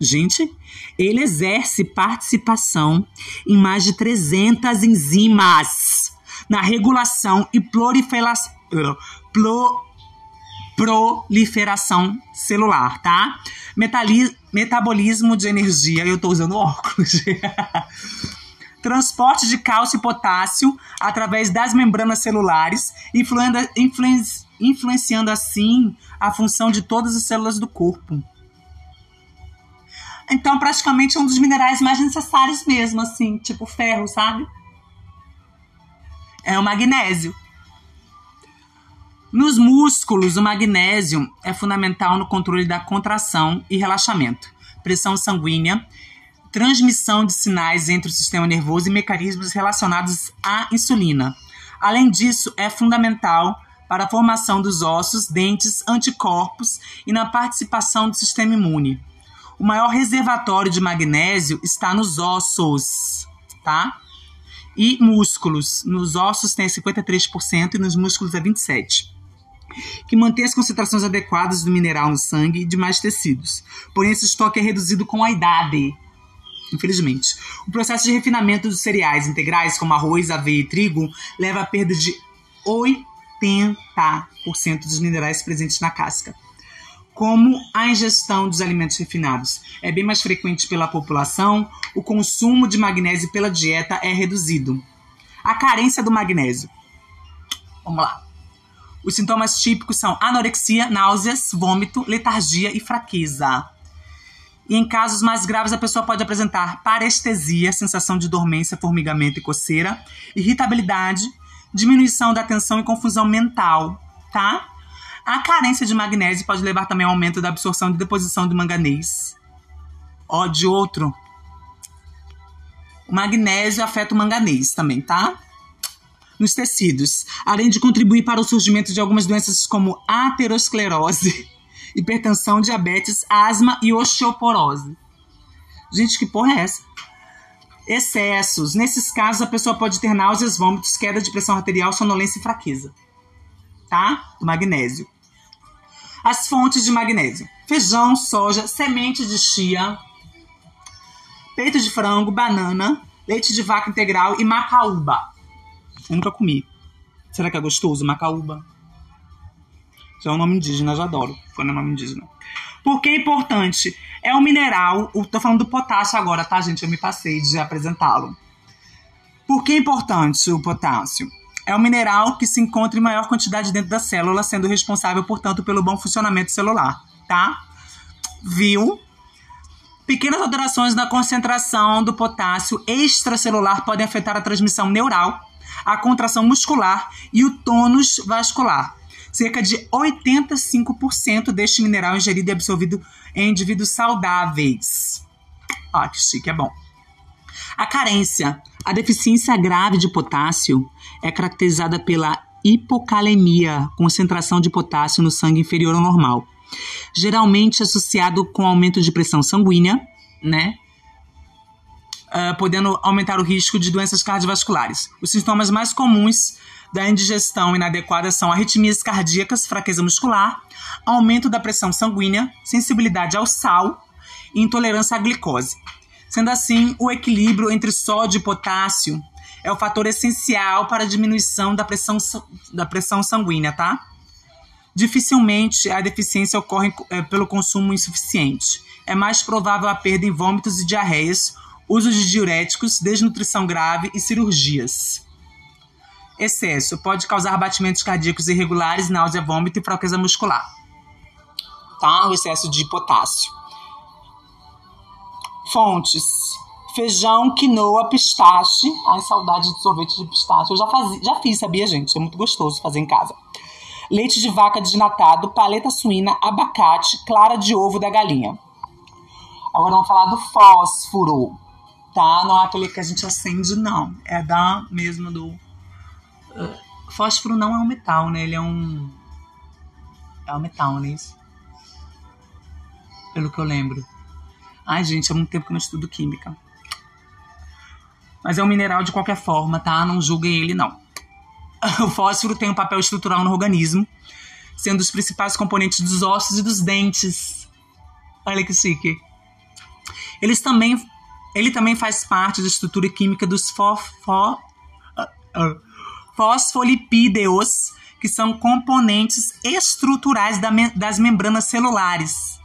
Gente, ele exerce participação em mais de 300 enzimas na regulação e proliferação, proliferação celular, tá? Metabolismo de energia. Eu tô usando óculos. [laughs] transporte de cálcio e potássio através das membranas celulares, influenciando assim a função de todas as células do corpo. Então, praticamente é um dos minerais mais necessários mesmo, assim, tipo ferro, sabe? É o magnésio. Nos músculos, o magnésio é fundamental no controle da contração e relaxamento, pressão sanguínea transmissão de sinais entre o sistema nervoso e mecanismos relacionados à insulina. Além disso, é fundamental para a formação dos ossos, dentes, anticorpos e na participação do sistema imune. O maior reservatório de magnésio está nos ossos, tá? E músculos. Nos ossos tem 53% e nos músculos é 27% que mantém as concentrações adequadas do mineral no sangue e demais tecidos. Porém, esse estoque é reduzido com a idade infelizmente. O processo de refinamento dos cereais integrais, como arroz, aveia e trigo, leva à perda de 80% dos minerais presentes na casca. Como a ingestão dos alimentos refinados é bem mais frequente pela população, o consumo de magnésio pela dieta é reduzido. A carência do magnésio. Vamos lá. Os sintomas típicos são anorexia, náuseas, vômito, letargia e fraqueza. E em casos mais graves, a pessoa pode apresentar parestesia, sensação de dormência, formigamento e coceira, irritabilidade, diminuição da atenção e confusão mental, tá? A carência de magnésio pode levar também ao aumento da absorção e deposição de manganês. Ó, de outro. O magnésio afeta o manganês também, tá? Nos tecidos, além de contribuir para o surgimento de algumas doenças como aterosclerose hipertensão, diabetes, asma e osteoporose. Gente, que porra é essa? Excessos. Nesses casos, a pessoa pode ter náuseas, vômitos, queda de pressão arterial, sonolência e fraqueza. Tá? Do magnésio. As fontes de magnésio: feijão, soja, semente de chia, peito de frango, banana, leite de vaca integral e macaúba. Eu nunca comi. Será que é gostoso, macaúba? Já é um nome indígena, já adoro. Foi um nome indígena. Por que é importante? É um mineral, tô falando do potássio agora, tá, gente? Eu me passei de apresentá-lo. Por que é importante o potássio? É um mineral que se encontra em maior quantidade dentro da célula, sendo responsável, portanto, pelo bom funcionamento celular, tá? Viu? Pequenas alterações na concentração do potássio extracelular podem afetar a transmissão neural, a contração muscular e o tônus vascular. Cerca de 85% deste mineral ingerido e absorvido em indivíduos saudáveis. Ó, que chique, é bom. A carência. A deficiência grave de potássio é caracterizada pela hipocalemia, concentração de potássio no sangue inferior ao normal. Geralmente associado com aumento de pressão sanguínea, né? Uh, podendo aumentar o risco de doenças cardiovasculares. Os sintomas mais comuns da indigestão inadequada são arritmias cardíacas, fraqueza muscular, aumento da pressão sanguínea, sensibilidade ao sal e intolerância à glicose. Sendo assim, o equilíbrio entre sódio e potássio é o fator essencial para a diminuição da pressão, da pressão sanguínea, tá? Dificilmente a deficiência ocorre é, pelo consumo insuficiente. É mais provável a perda em vômitos e diarreias, uso de diuréticos, desnutrição grave e cirurgias. Excesso pode causar batimentos cardíacos irregulares, náusea, vômito e fraqueza muscular. Tá? O excesso de potássio. Fontes: feijão, quinoa, pistache. Ai, saudade de sorvete de pistache. Eu já, faz, já fiz, sabia, gente? É muito gostoso fazer em casa. Leite de vaca desnatado, paleta suína, abacate, clara de ovo da galinha. Agora vamos falar do fósforo, tá? Não é aquele que a gente acende, não. É da mesmo do. Uh, fósforo não é um metal, né? Ele é um. É um metal, né? Pelo que eu lembro. Ai, gente, há muito tempo que eu não estudo química. Mas é um mineral de qualquer forma, tá? Não julguem ele, não. [laughs] O fósforo tem um papel estrutural no organismo, sendo os principais componentes dos ossos e dos dentes. Olha que chique. Eles também, ele também faz parte da estrutura química dos fó, fó, uh, uh, fosfolipídeos, que são componentes estruturais da me, das membranas celulares,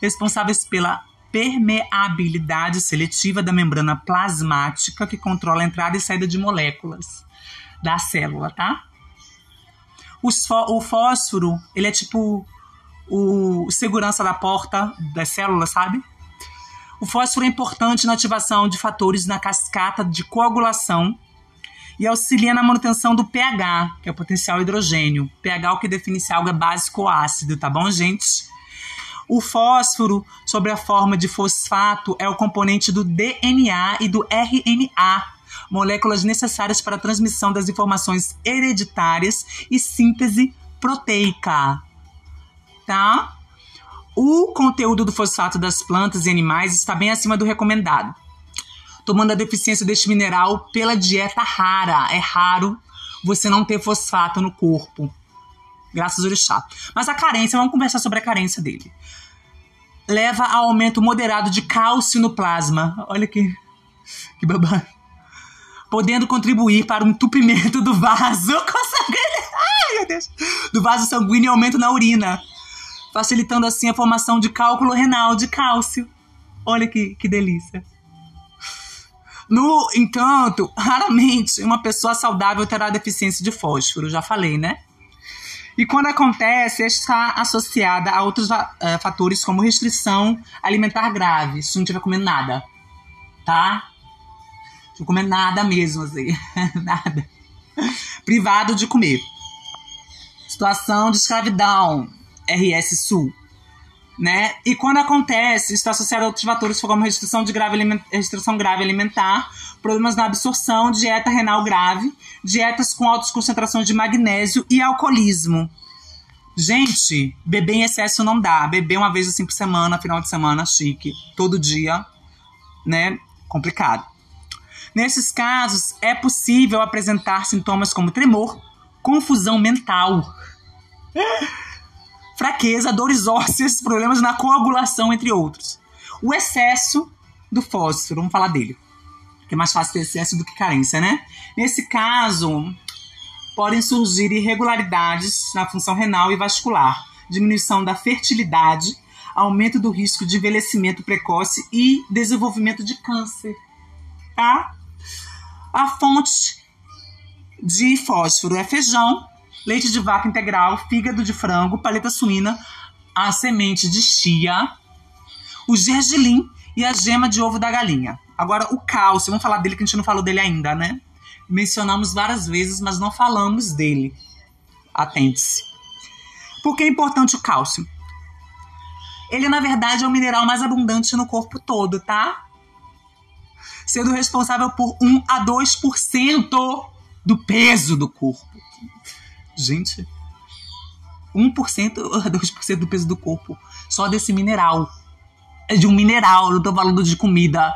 responsáveis pela permeabilidade seletiva da membrana plasmática que controla a entrada e saída de moléculas da célula, tá? o fósforo, ele é tipo o segurança da porta da célula, sabe? O fósforo é importante na ativação de fatores na cascata de coagulação e auxilia na manutenção do pH, que é o potencial hidrogênio. pH é o que define se algo é básico ou ácido, tá bom, gente? O fósforo, sob a forma de fosfato, é o componente do DNA e do RNA, moléculas necessárias para a transmissão das informações hereditárias e síntese proteica. Tá? O conteúdo do fosfato das plantas e animais está bem acima do recomendado, tomando a deficiência deste mineral pela dieta rara. É raro você não ter fosfato no corpo. Graças ao orixá. Mas a carência, vamos conversar sobre a carência dele leva a aumento moderado de cálcio no plasma. Olha que, que babado. Podendo contribuir para o entupimento do vaso. [laughs] Ai, meu Deus. Do vaso sanguíneo e aumento na urina. Facilitando assim a formação de cálculo renal de cálcio. Olha que, que delícia. No entanto, [laughs] raramente uma pessoa saudável terá deficiência de fósforo, já falei, né? E quando acontece, está associada a outros uh, fatores como restrição alimentar grave, se não estiver comendo nada, tá? Não comer nada mesmo, assim, [laughs] nada. Privado de comer. Situação de escravidão, RS Sul. Né? E quando acontece, está associado a outros fatores como restrição, de grave restrição grave alimentar, problemas na absorção, dieta renal grave, dietas com altas concentrações de magnésio e alcoolismo. Gente, beber em excesso não dá. Beber uma vez assim por semana, final de semana, chique. Todo dia, né? Complicado. Nesses casos, é possível apresentar sintomas como tremor, confusão mental, [laughs] fraqueza, dores ósseas, problemas na coagulação, entre outros. O excesso do fósforo, vamos falar dele. Que é mais fácil ter excesso do que carência, né? Nesse caso, podem surgir irregularidades na função renal e vascular, diminuição da fertilidade, aumento do risco de envelhecimento precoce e desenvolvimento de câncer. Tá? A fonte de fósforo é feijão, leite de vaca integral, fígado de frango, paleta suína, a semente de chia, o gergelim e a gema de ovo da galinha. Agora, o cálcio, vamos falar dele que a gente não falou dele ainda, né? Mencionamos várias vezes, mas não falamos dele. Atente-se. Por que é importante o cálcio? Ele, na verdade, é o mineral mais abundante no corpo todo, tá? Sendo responsável por 1 a 2% do peso do corpo. Gente, 1% a 2% do peso do corpo só desse mineral. É de um mineral, não tô falando de comida.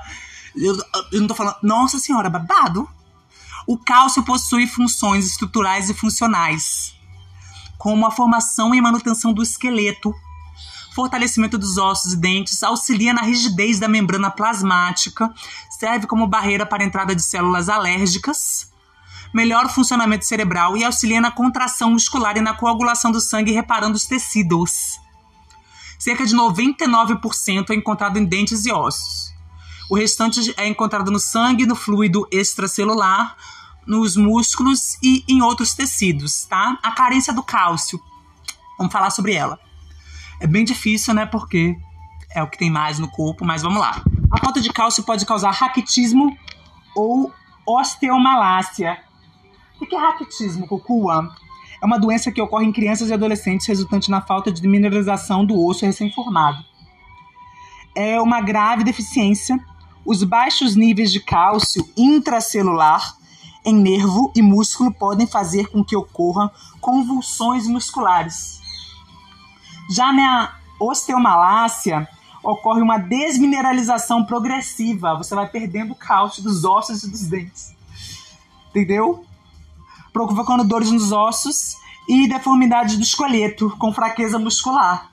Eu, eu não tô falando. Nossa senhora, babado! O cálcio possui funções estruturais e funcionais, como a formação e manutenção do esqueleto, fortalecimento dos ossos e dentes, auxilia na rigidez da membrana plasmática, serve como barreira para a entrada de células alérgicas, melhora o funcionamento cerebral e auxilia na contração muscular e na coagulação do sangue, reparando os tecidos. Cerca de 99% é encontrado em dentes e ossos. O restante é encontrado no sangue, no fluido extracelular, nos músculos e em outros tecidos, tá? A carência do cálcio. Vamos falar sobre ela. É bem difícil, né? Porque é o que tem mais no corpo, mas vamos lá. A falta de cálcio pode causar raquitismo ou osteomalácia. O que é raquitismo, Cucuan? É uma doença que ocorre em crianças e adolescentes resultante na falta de mineralização do osso recém-formado. É uma grave deficiência. Os baixos níveis de cálcio intracelular em nervo e músculo podem fazer com que ocorram convulsões musculares. Já na osteomalácia, ocorre uma desmineralização progressiva. Você vai perdendo cálcio dos ossos e dos dentes. Entendeu? Provocando dores nos ossos e deformidade do esqueleto, com fraqueza muscular.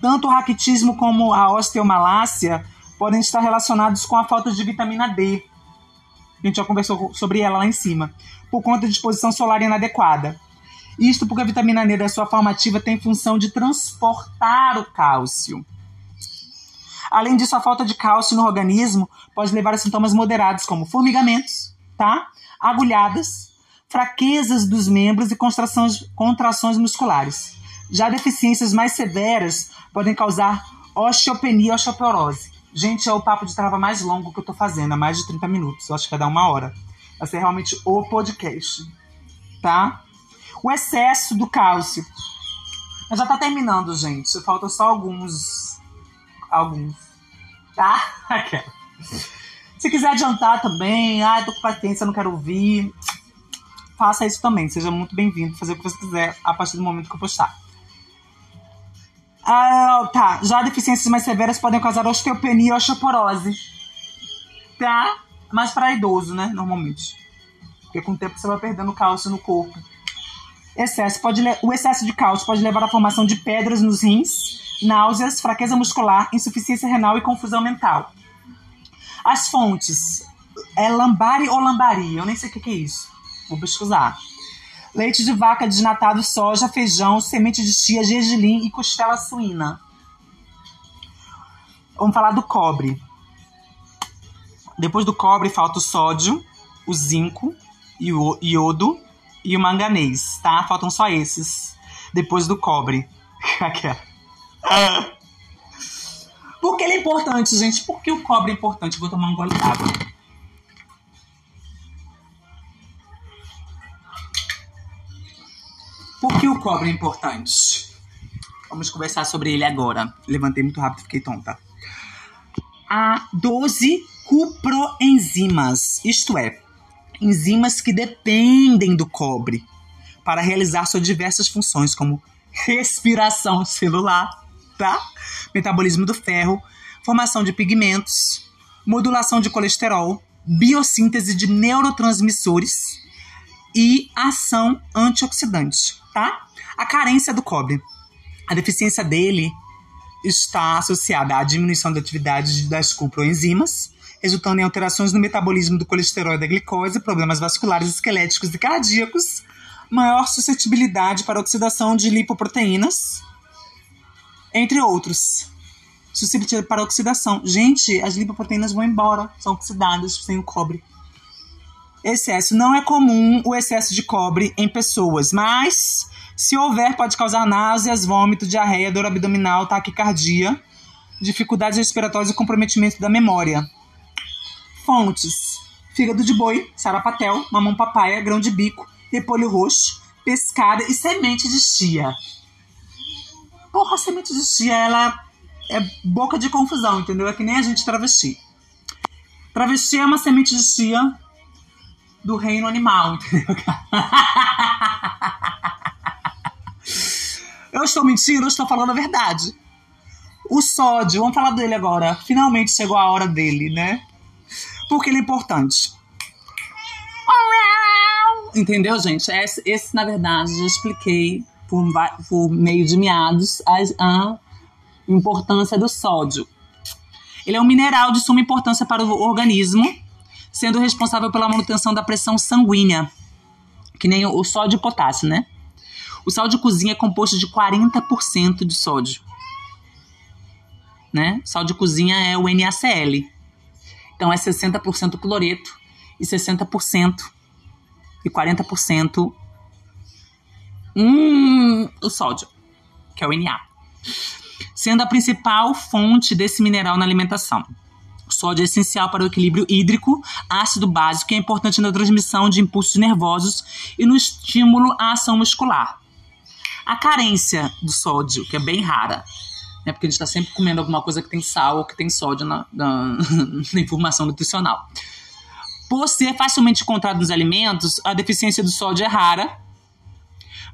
Tanto o raquitismo como a osteomalácia podem estar relacionados com a falta de vitamina D, a gente já conversou sobre ela lá em cima, por conta de exposição solar inadequada. Isto porque a vitamina D, da sua forma ativa, tem função de transportar o cálcio. Além disso, a falta de cálcio no organismo pode levar a sintomas moderados, como formigamentos, tá? Agulhadas, fraquezas dos membros e contrações, contrações musculares. Já deficiências mais severas podem causar osteopenia e osteoporose. Gente, é o papo de trava mais longo que eu tô fazendo, há mais de 30 minutos. Eu acho que vai dar uma hora. Vai ser realmente o podcast. Tá? O excesso do cálcio. Já tá terminando, gente. Faltam só alguns. Alguns. Tá? [laughs] Aquela. Se quiser adiantar também, ah, tô com paciência, não quero ouvir. Faça isso também. Seja muito bem-vindo. Fazer o que você quiser a partir do momento que eu postar. Ah, tá. Já deficiências mais severas podem causar osteopenia e osteoporose. Tá? Mas para idoso, né? Normalmente. Porque com o tempo você vai perdendo cálcio no corpo. Excesso pode o excesso de cálcio pode levar à formação de pedras nos rins, náuseas, fraqueza muscular, insuficiência renal e confusão mental. As fontes é lambari ou lambari? Eu nem sei o que, que é isso. Vou pesquisar leite de vaca desnatado, soja, feijão, semente de chia, gergelim e costela suína. Vamos falar do cobre. Depois do cobre falta o sódio, o zinco, e o iodo e o manganês, tá? Faltam só esses. Depois do cobre. [laughs] Por que ele é importante, gente? Por que o cobre é importante? Vou tomar um gole d'água. Por que o cobre é importante? Vamos conversar sobre ele agora. Levantei muito rápido, fiquei tonta. Há 12 cuproenzimas, isto é, enzimas que dependem do cobre para realizar suas diversas funções, como respiração celular, tá? Metabolismo do ferro, formação de pigmentos, modulação de colesterol, biossíntese de neurotransmissores e ação antioxidante tá? A carência do cobre. A deficiência dele está associada à diminuição da atividade das cuproenzimas, resultando em alterações no metabolismo do colesterol e da glicose, problemas vasculares, esqueléticos e cardíacos, maior suscetibilidade para oxidação de lipoproteínas, entre outros. Suscetibilidade para oxidação. Gente, as lipoproteínas vão embora, são oxidadas sem o cobre. Excesso. Não é comum o excesso de cobre em pessoas, mas se houver, pode causar náuseas, vômito, diarreia, dor abdominal, taquicardia, dificuldades respiratórias e comprometimento da memória. Fontes: fígado de boi, sarapatel, mamão papaya, grão de bico, repolho roxo, pescada e semente de chia. Porra, semente de chia, ela é boca de confusão, entendeu? É que nem a gente travesti. Travesti é uma semente de chia do reino animal, [laughs] entendeu? eu estou mentindo, eu estou falando a verdade. O sódio, vamos falar dele agora. Finalmente chegou a hora dele, né? Porque ele é importante. Entendeu, gente? Esse, esse na verdade, já expliquei por, por meio de meados a, importância do sódio. Ele é um mineral de suma importância para o organismo, sendo responsável pela manutenção da pressão sanguínea, que nem o sódio e o potássio, né? O sal de cozinha é composto de 40% de sódio. Né? Sal de cozinha é o NaCl. Então é 60% cloreto e 60% e 40% hum, o sódio, que é o Na. Sendo a principal fonte desse mineral na alimentação. O sódio é essencial para o equilíbrio hídrico, ácido básico e é importante na transmissão de impulsos nervosos e no estímulo à ação muscular. A carência do sódio, que é bem rara, né? Porque a gente está sempre comendo alguma coisa que tem sal ou que tem sódio na, na, [laughs] na informação nutricional. Por ser facilmente encontrado nos alimentos, a deficiência do sódio é rara,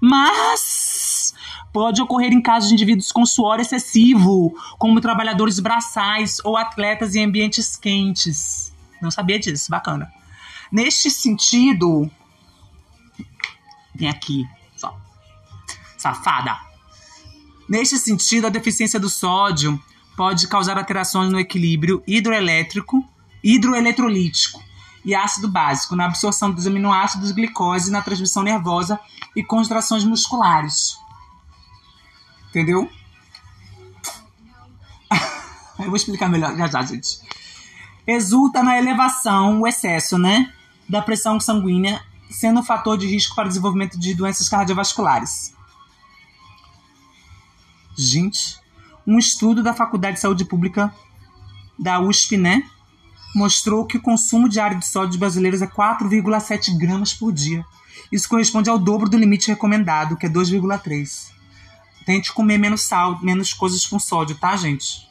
mas pode ocorrer em casos de indivíduos com suor excessivo, como trabalhadores braçais ou atletas em ambientes quentes. Não sabia disso, bacana. Neste sentido, vem aqui, só. Safada. Neste sentido, a deficiência do sódio pode causar alterações no equilíbrio hidroelétrico, hidroeletrolítico e ácido básico, na absorção dos aminoácidos, glicose, na transmissão nervosa e contrações musculares. Entendeu? [laughs] Eu vou explicar melhor já já, gente. Resulta na elevação, o excesso, né, da pressão sanguínea, sendo um fator de risco para o desenvolvimento de doenças cardiovasculares. Gente, um estudo da Faculdade de Saúde Pública da USP, né? Mostrou que o consumo diário de sódio de brasileiros é 4,7 gramas por dia. Isso corresponde ao dobro do limite recomendado, que é 2,3. Tente comer menos sal, menos coisas com sódio, tá, gente?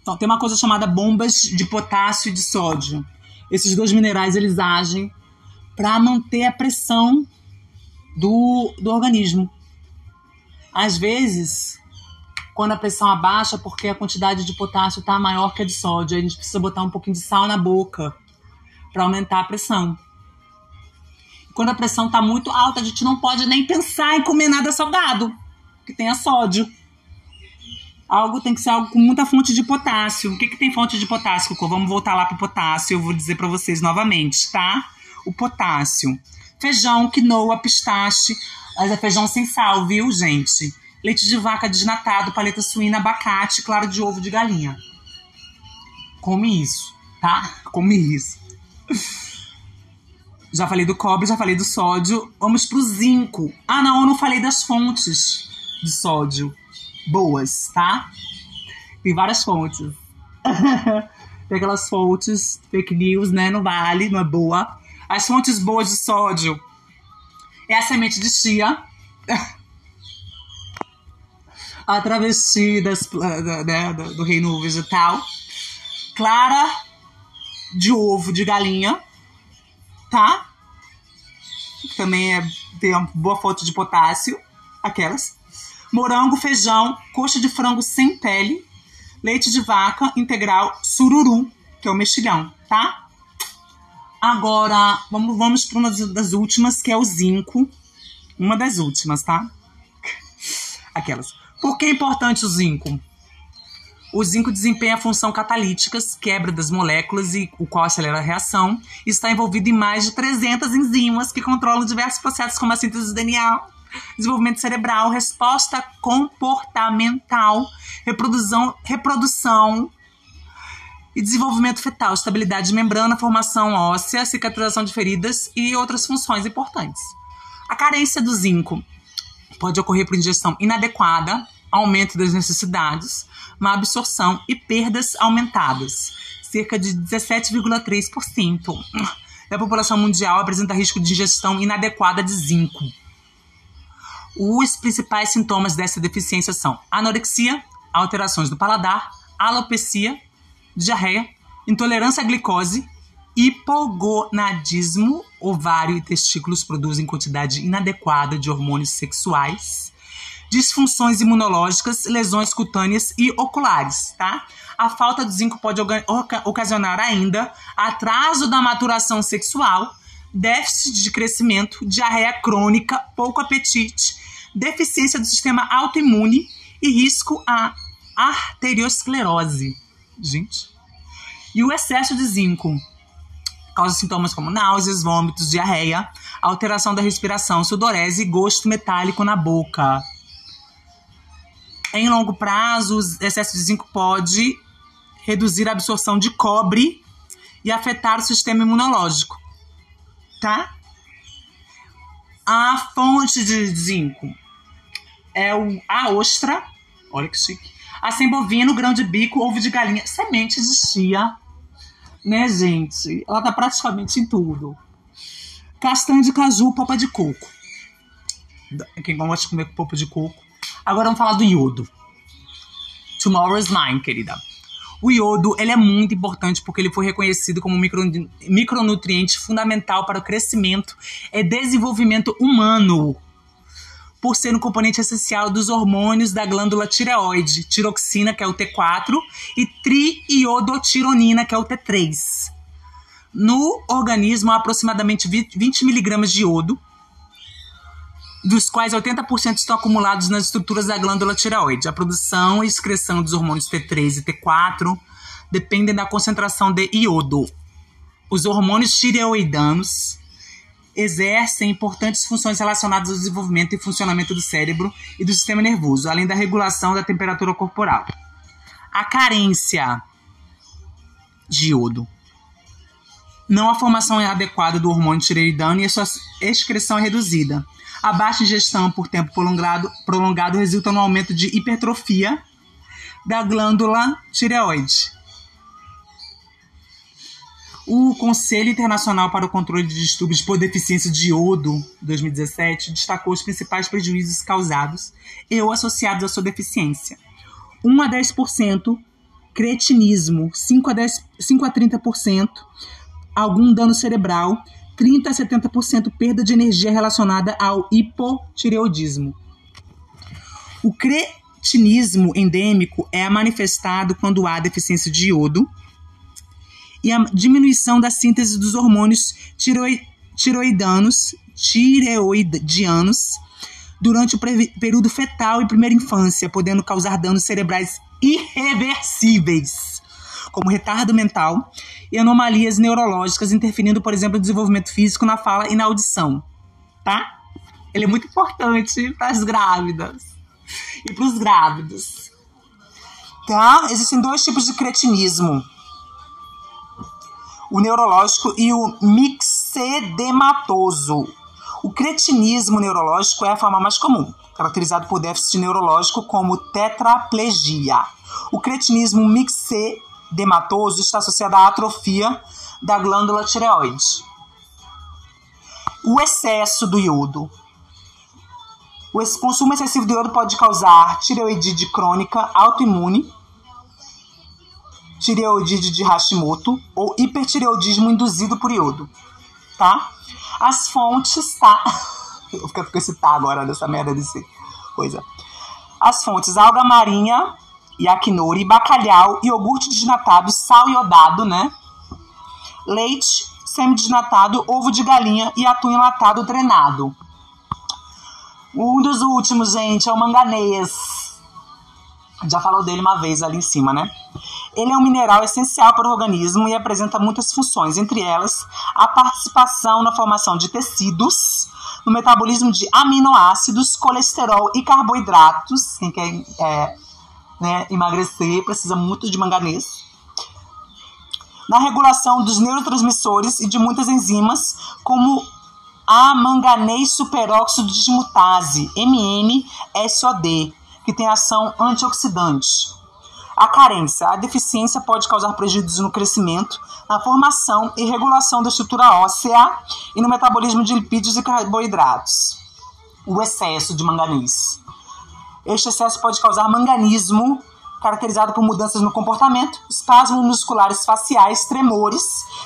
Então, tem uma coisa chamada bombas de potássio e de sódio. Esses dois minerais, eles agem para manter a pressão do, do organismo. Às vezes, quando a pressão abaixa, porque a quantidade de potássio está maior que a de sódio, a gente precisa botar um pouquinho de sal na boca para aumentar a pressão. Quando a pressão está muito alta, a gente não pode nem pensar em comer nada salgado, que tenha sódio. Algo tem que ser algo com muita fonte de potássio. O que, que tem fonte de potássio, Vamos voltar lá para o potássio, eu vou dizer para vocês novamente, tá? O potássio. Feijão, quinoa, pistache, mas é feijão sem sal, viu, gente? Leite de vaca desnatado, paleta suína, abacate, claro de ovo de galinha. Come isso, tá? Come isso. Já falei do cobre, já falei do sódio. Vamos pro zinco. Ah, não, eu não falei das fontes de sódio. Boas, tá? Tem várias fontes. [laughs] Tem aquelas fontes fake news, né? Não vale, não é boa. As fontes boas de sódio é a semente de chia. [laughs] a travesti das, né, do reino vegetal. Clara de ovo de galinha, tá? Também é, tem uma boa fonte de potássio, aquelas. Morango, feijão, coxa de frango sem pele, leite de vaca integral, sururu, que é o mexilhão, tá? Agora, vamos, vamos para uma das últimas, que é o zinco. Uma das últimas, tá? Aquelas. Por que é importante o zinco? O zinco desempenha a função catalítica, quebra das moléculas e o qual acelera a reação. Está envolvido em mais de 300 enzimas que controlam diversos processos como a síntese do DNA, desenvolvimento cerebral, resposta comportamental, reprodução, reprodução e desenvolvimento fetal, estabilidade de membrana, formação óssea, cicatrização de feridas e outras funções importantes. A carência do zinco pode ocorrer por ingestão inadequada, aumento das necessidades, má absorção e perdas aumentadas. Cerca de 17,3% da população mundial apresenta risco de ingestão inadequada de zinco. Os principais sintomas dessa deficiência são anorexia, alterações do paladar, alopecia, diarreia, intolerância à glicose, hipogonadismo, ovário e testículos produzem quantidade inadequada de hormônios sexuais, disfunções imunológicas, lesões cutâneas e oculares, tá? A falta de zinco pode ocasionar ainda atraso da maturação sexual, déficit de crescimento, diarreia crônica, pouco apetite, deficiência do sistema autoimune e risco à arteriosclerose. Gente. E o excesso de zinco causa sintomas como náuseas, vômitos, diarreia, alteração da respiração, sudorese e gosto metálico na boca. Em longo prazo, o excesso de zinco pode reduzir a absorção de cobre e afetar o sistema imunológico, tá? A fonte de zinco é o, a ostra, olha que chique, assim bovino, grão de bico, ovo de galinha, semente de chia, né, gente? Ela tá praticamente em tudo. Castanha de caju, polpa de coco. Quem gosta de comer polpa de coco Agora vamos falar do iodo. Tomorrow's Mine, querida. O iodo ele é muito importante porque ele foi reconhecido como micro, micronutriente fundamental para o crescimento e desenvolvimento humano, por ser um componente essencial dos hormônios da glândula tireoide, tiroxina, que é o T4, e triiodotironina, que é o T3. No organismo, há aproximadamente 20 miligramas de iodo, dos quais 80% estão acumulados nas estruturas da glândula tireoide. A produção e excreção dos hormônios T3 e T4 dependem da concentração de iodo. Os hormônios tireoidanos exercem importantes funções relacionadas ao desenvolvimento e funcionamento do cérebro e do sistema nervoso, além da regulação da temperatura corporal. A carência de iodo. Não a formação adequada do hormônio tireoidano e a sua excreção é reduzida a baixa ingestão por tempo prolongado, prolongado resulta no aumento de hipertrofia da glândula tireoide. O Conselho Internacional para o Controle de Distúrbios por Deficiência de Iodo, 2017, destacou os principais prejuízos causados e ou associados à sua deficiência. 1 a 10%, cretinismo, 5 a, 10, 5 a 30%, algum dano cerebral 30 a 70% perda de energia relacionada ao hipotireoidismo. O cretinismo endêmico é manifestado quando há deficiência de iodo e a diminuição da síntese dos hormônios tiroidanos, tireoidianos durante o período fetal e primeira infância, podendo causar danos cerebrais irreversíveis como retardo mental e anomalias neurológicas, interferindo, por exemplo, no desenvolvimento físico, na fala e na audição. Tá? Ele é muito importante para as grávidas e para os grávidos. Tá? Existem dois tipos de cretinismo: o neurológico e o mixedematoso. O cretinismo neurológico é a forma mais comum, caracterizado por déficit neurológico como tetraplegia. O cretinismo mixedematoso dematoso está associada à atrofia da glândula tireoide. O excesso do iodo. O consumo excessivo de iodo pode causar tireoidite crônica autoimune, tireoidite de Hashimoto ou hipertireoidismo induzido por iodo, tá? As fontes, tá? [laughs] Eu fico com esse tá agora dessa merda desse coisa. As fontes alga marinha, yakinori, bacalhau, iogurte desnatado, sal iodado, né? Leite semi-desnatado, ovo de galinha e atum enlatado drenado. Um dos últimos, gente, é o manganês. Já falou dele uma vez ali em cima, né? Ele é um mineral essencial para o organismo e apresenta muitas funções, entre elas a participação na formação de tecidos, no metabolismo de aminoácidos, colesterol e carboidratos. Quem quer é, né, emagrecer precisa muito de manganês. Na regulação dos neurotransmissores e de muitas enzimas, como a manganês superóxido dismutase, MNSOD, que tem ação antioxidante. A carência, a deficiência pode causar prejuízos no crescimento, na formação e regulação da estrutura óssea e no metabolismo de lipídios e carboidratos. O excesso de manganês. Este excesso pode causar manganismo, caracterizado por mudanças no comportamento, espasmos musculares faciais, tremores,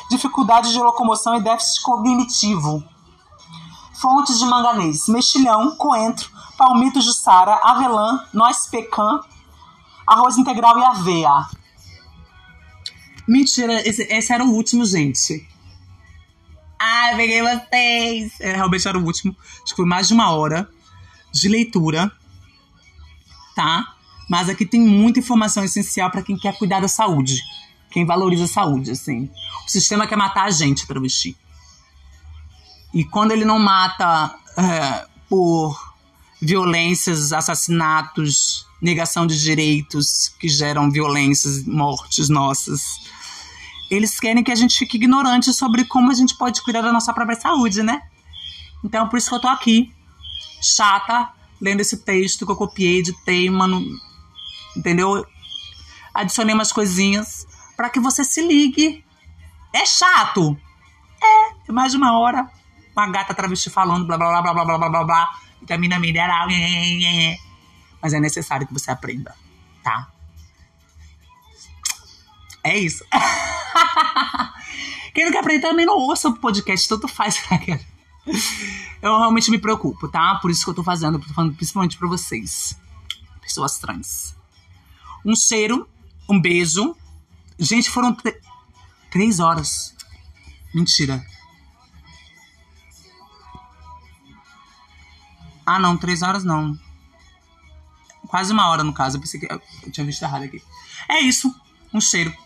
dificuldade de locomoção e déficit cognitivo. Fontes de manganês: mexilhão, coentro, palmito jussara, avelã, noz pecan, arroz integral e aveia. Mentira, esse, esse era o último, gente. Ai, peguei vocês! É, realmente era o último. Acho que foi mais de uma hora de leitura, tá? Mas aqui tem muita informação essencial para quem quer cuidar da saúde. Quem valoriza a saúde, assim. O sistema quer matar a gente, travesti. E quando ele não mata é, por violências, assassinatos, negação de direitos que geram violências, mortes nossas. Eles querem que a gente fique ignorante sobre como a gente pode cuidar da nossa própria saúde, né? Então, por isso que eu tô aqui, chata, lendo esse texto que eu copiei, editei, mano, entendeu? Adicionei umas coisinhas para que você se ligue. É chato? É, mais de uma hora. Uma gata travesti falando blá blá blá blá blá blá blá blá vitamina mineral, mas é necessário que você aprenda, tá? É isso. [laughs] Quem não quer aprender também não ouça o podcast, tanto faz. Eu realmente me preocupo, tá? Por isso que eu tô fazendo, tô falando principalmente pra vocês, pessoas trans. Um cheiro, um beijo. Gente, foram três horas. Mentira. Ah, não, três horas não. Quase uma hora, no caso. Eu pensei que eu tinha visto errado aqui. É isso. Um cheiro.